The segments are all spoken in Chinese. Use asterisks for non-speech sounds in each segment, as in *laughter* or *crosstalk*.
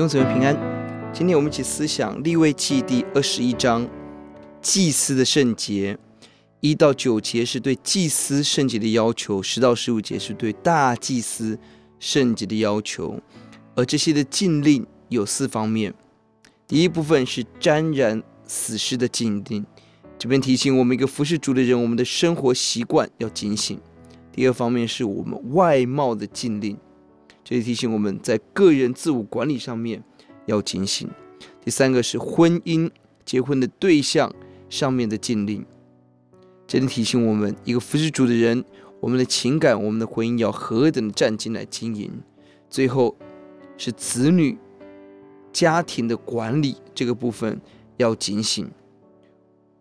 弟兄姊妹平安。今天我们一起思想利未记第二十一章，祭司的圣洁。一到九节是对祭司圣洁的要求，十到十五节是对大祭司圣洁的要求。而这些的禁令有四方面。第一部分是沾染死尸的禁令，这边提醒我们一个服侍主的人，我们的生活习惯要警醒。第二方面是我们外貌的禁令。这里提醒我们在个人自我管理上面要警醒。第三个是婚姻结婚的对象上面的禁令，这里提醒我们一个服侍主的人，我们的情感、我们的婚姻要何等的战兢来经营。最后是子女家庭的管理这个部分要警醒，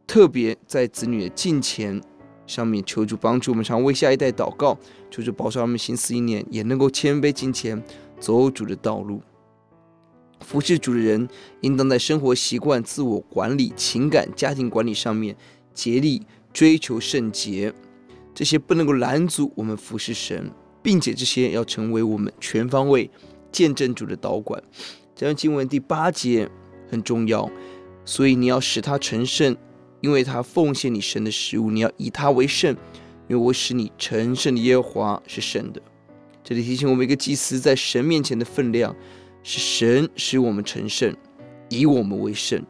特别在子女的近前。上面求主帮助我们，常为下一代祷告，求主保守他们心思意念，也能够谦卑敬虔，走主的道路。服侍主的人，应当在生活习惯、自我管理、情感、家庭管理上面竭力追求圣洁。这些不能够拦阻我们服侍神，并且这些要成为我们全方位见证主的导管。这段经文第八节很重要，所以你要使他成圣。因为他奉献你神的食物，你要以他为圣，因为我使你成圣的耶和华是圣的。这里提醒我们，一个祭司在神面前的分量是神使我们成圣，以我们为圣。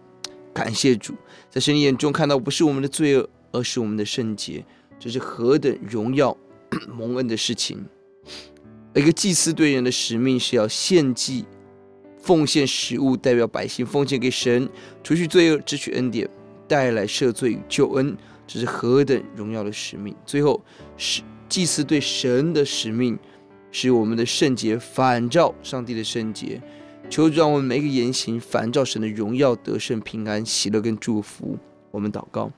感谢主，在神眼中看到不是我们的罪恶，而是我们的圣洁，这是何等荣耀 *coughs* 蒙恩的事情。一个祭司对人的使命是要献祭、奉献食物，代表百姓奉献给神，除去罪恶，支取恩典。带来赦罪与救恩，这是何等荣耀的使命！最后，是祭司对神的使命，使我们的圣洁反照上帝的圣洁。求主让我们每一个言行反照神的荣耀、得胜、平安、喜乐跟祝福。我们祷告，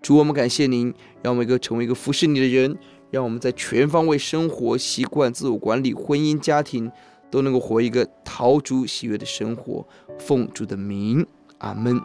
主，我们感谢您，让我们一个成为一个服侍你的人，让我们在全方位生活习惯、自我管理、婚姻家庭都能够活一个陶主喜悦的生活。奉主的名，阿门。